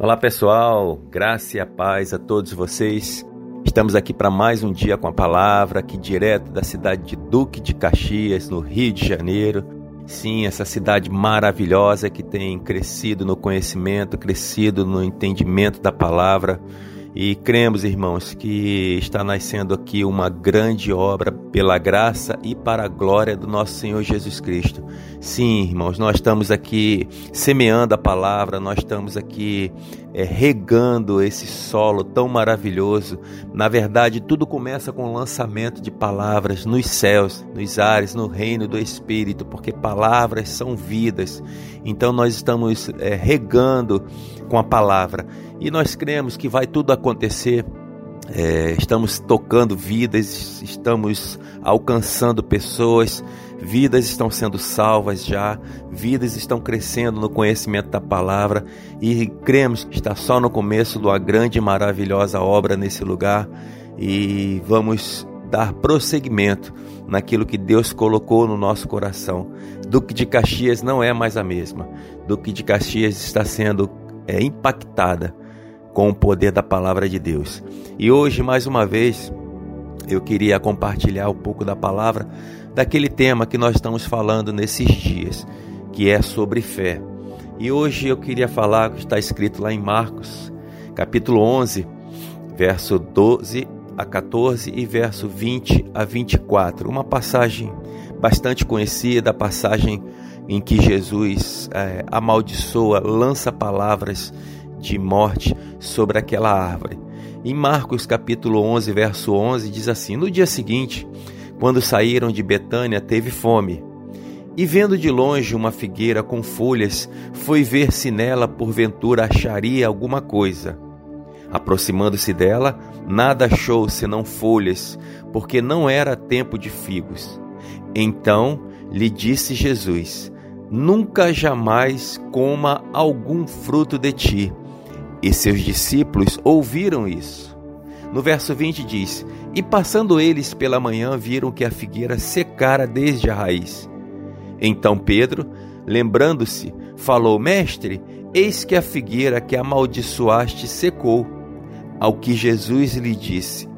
Olá pessoal, graça e a paz a todos vocês. Estamos aqui para mais um dia com a palavra, aqui direto da cidade de Duque de Caxias, no Rio de Janeiro. Sim, essa cidade maravilhosa que tem crescido no conhecimento, crescido no entendimento da palavra. E cremos, irmãos, que está nascendo aqui uma grande obra pela graça e para a glória do nosso Senhor Jesus Cristo. Sim, irmãos, nós estamos aqui semeando a palavra, nós estamos aqui é, regando esse solo tão maravilhoso. Na verdade, tudo começa com o lançamento de palavras nos céus, nos ares, no reino do Espírito, porque palavras são vidas. Então, nós estamos é, regando com a palavra e nós cremos que vai tudo acontecer. É, estamos tocando vidas, estamos alcançando pessoas, vidas estão sendo salvas já, vidas estão crescendo no conhecimento da palavra e cremos que está só no começo de uma grande e maravilhosa obra nesse lugar e vamos dar prosseguimento naquilo que Deus colocou no nosso coração. Duque de Caxias não é mais a mesma. Duque de Caxias está sendo é, impactada com o poder da palavra de Deus. E hoje, mais uma vez, eu queria compartilhar um pouco da palavra, daquele tema que nós estamos falando nesses dias, que é sobre fé. E hoje eu queria falar o que está escrito lá em Marcos, capítulo 11, verso 12 a 14 e verso 20 a 24. Uma passagem bastante conhecida, a passagem em que Jesus é, amaldiçoa, lança palavras de morte sobre aquela árvore. Em Marcos capítulo 11, verso 11, diz assim: No dia seguinte, quando saíram de Betânia, teve fome. E vendo de longe uma figueira com folhas, foi ver se nela porventura acharia alguma coisa. Aproximando-se dela, nada achou senão folhas, porque não era tempo de figos. Então lhe disse Jesus: Nunca jamais coma algum fruto de ti. E seus discípulos ouviram isso. No verso 20 diz: E passando eles pela manhã, viram que a figueira secara desde a raiz. Então Pedro, lembrando-se, falou: Mestre, eis que a figueira que amaldiçoaste secou. Ao que Jesus lhe disse: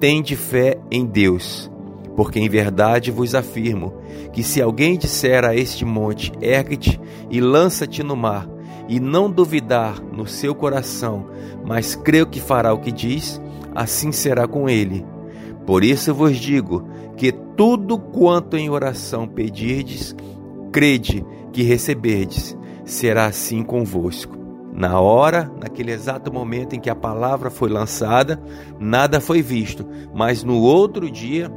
Tende fé em Deus, porque em verdade vos afirmo que se alguém disser a este monte: Ergue-te e lança-te no mar, e não duvidar no seu coração, mas creu que fará o que diz, assim será com ele. Por isso vos digo que tudo quanto em oração pedirdes, crede que receberdes, será assim convosco. Na hora, naquele exato momento em que a palavra foi lançada, nada foi visto, mas no outro dia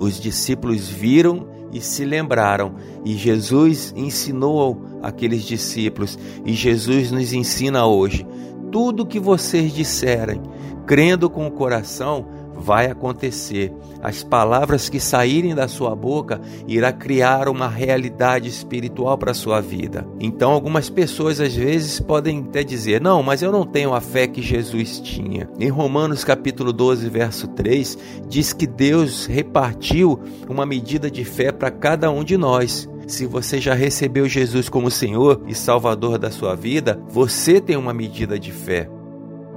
os discípulos viram e se lembraram, e Jesus ensinou aqueles discípulos, e Jesus nos ensina hoje: tudo que vocês disserem, crendo com o coração, vai acontecer. As palavras que saírem da sua boca irá criar uma realidade espiritual para a sua vida. Então, algumas pessoas às vezes podem até dizer: "Não, mas eu não tenho a fé que Jesus tinha". Em Romanos capítulo 12, verso 3, diz que Deus repartiu uma medida de fé para cada um de nós. Se você já recebeu Jesus como Senhor e Salvador da sua vida, você tem uma medida de fé.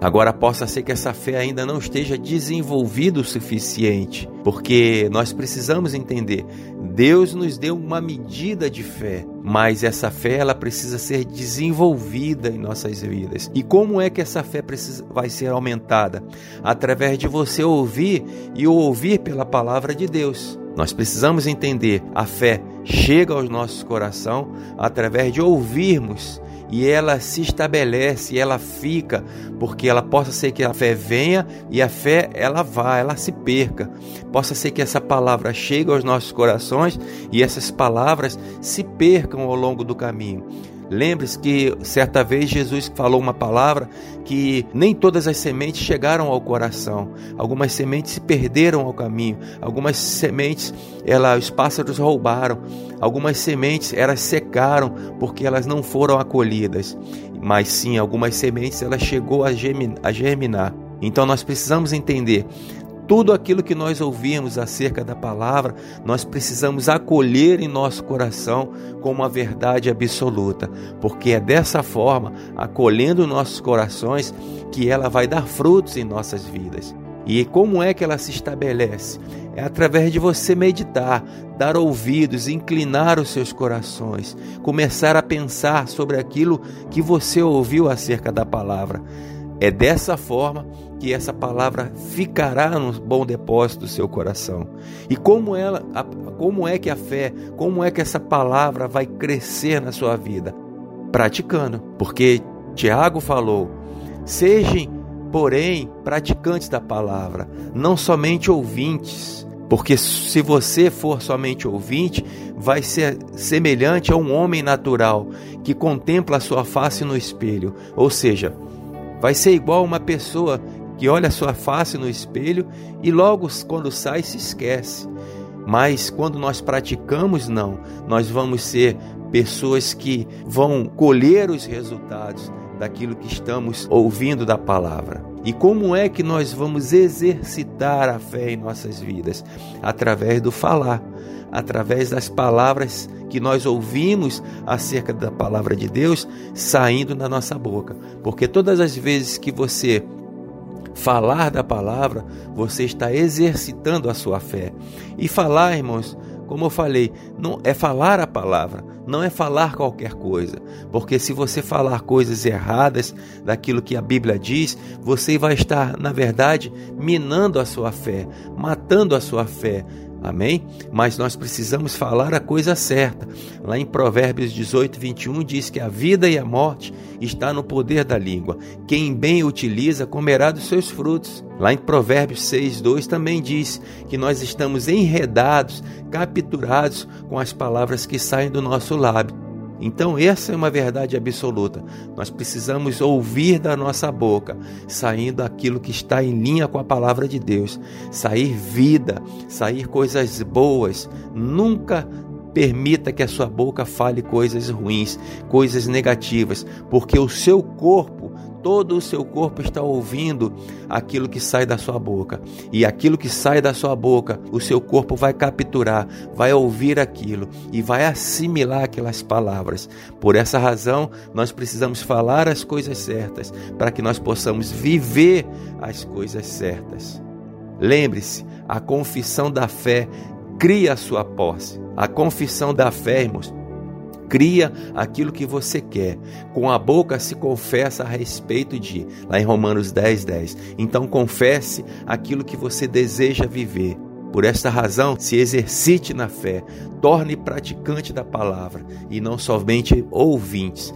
Agora, possa ser que essa fé ainda não esteja desenvolvida o suficiente, porque nós precisamos entender: Deus nos deu uma medida de fé, mas essa fé ela precisa ser desenvolvida em nossas vidas. E como é que essa fé precisa, vai ser aumentada? Através de você ouvir e ouvir pela palavra de Deus. Nós precisamos entender: a fé chega aos nossos corações através de ouvirmos e ela se estabelece, ela fica, porque ela possa ser que a fé venha e a fé ela vá, ela se perca. Possa ser que essa palavra chegue aos nossos corações e essas palavras se percam ao longo do caminho. Lembre-se que certa vez Jesus falou uma palavra que nem todas as sementes chegaram ao coração. Algumas sementes se perderam ao caminho. Algumas sementes, ela, os pássaros roubaram. Algumas sementes elas secaram porque elas não foram acolhidas. Mas sim, algumas sementes ela chegou a germinar. Então nós precisamos entender tudo aquilo que nós ouvimos acerca da palavra, nós precisamos acolher em nosso coração como uma verdade absoluta, porque é dessa forma, acolhendo nossos corações, que ela vai dar frutos em nossas vidas. E como é que ela se estabelece? É através de você meditar, dar ouvidos, inclinar os seus corações, começar a pensar sobre aquilo que você ouviu acerca da palavra. É dessa forma que essa palavra ficará no bom depósito do seu coração. E como ela, como é que a fé, como é que essa palavra vai crescer na sua vida? Praticando, porque Tiago falou: "Sejam, porém, praticantes da palavra, não somente ouvintes, porque se você for somente ouvinte, vai ser semelhante a um homem natural que contempla a sua face no espelho, ou seja, vai ser igual uma pessoa que olha sua face no espelho e logo quando sai se esquece. Mas quando nós praticamos, não, nós vamos ser pessoas que vão colher os resultados daquilo que estamos ouvindo da palavra. E como é que nós vamos exercitar a fé em nossas vidas? Através do falar, através das palavras que nós ouvimos acerca da palavra de Deus saindo da nossa boca. Porque todas as vezes que você falar da palavra, você está exercitando a sua fé. E falar, irmãos, como eu falei, não é falar a palavra, não é falar qualquer coisa, porque se você falar coisas erradas daquilo que a Bíblia diz, você vai estar, na verdade, minando a sua fé, matando a sua fé, Amém? Mas nós precisamos falar a coisa certa. Lá em Provérbios 18, 21 diz que a vida e a morte está no poder da língua. Quem bem utiliza comerá dos seus frutos. Lá em Provérbios 6, 2 também diz que nós estamos enredados, capturados com as palavras que saem do nosso lábio. Então, essa é uma verdade absoluta. Nós precisamos ouvir da nossa boca, saindo aquilo que está em linha com a palavra de Deus, sair vida, sair coisas boas. Nunca permita que a sua boca fale coisas ruins, coisas negativas, porque o seu corpo todo o seu corpo está ouvindo aquilo que sai da sua boca. E aquilo que sai da sua boca, o seu corpo vai capturar, vai ouvir aquilo e vai assimilar aquelas palavras. Por essa razão, nós precisamos falar as coisas certas para que nós possamos viver as coisas certas. Lembre-se, a confissão da fé cria a sua posse. A confissão da fé, irmãos, cria aquilo que você quer. Com a boca se confessa a respeito de, lá em Romanos 10, 10. Então confesse aquilo que você deseja viver. Por esta razão, se exercite na fé, torne praticante da palavra e não somente ouvintes,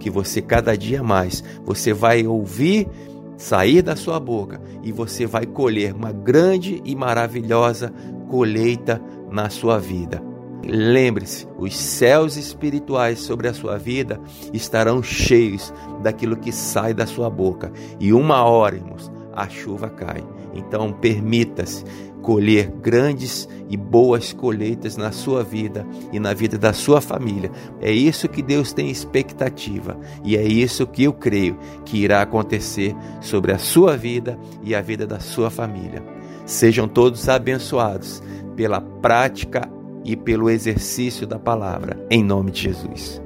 que você cada dia mais você vai ouvir sair da sua boca e você vai colher uma grande e maravilhosa colheita na sua vida. Lembre-se, os céus espirituais sobre a sua vida estarão cheios daquilo que sai da sua boca. E uma hora, irmãos, a chuva cai. Então, permita-se colher grandes e boas colheitas na sua vida e na vida da sua família. É isso que Deus tem expectativa e é isso que eu creio que irá acontecer sobre a sua vida e a vida da sua família. Sejam todos abençoados pela prática e pelo exercício da palavra, em nome de Jesus.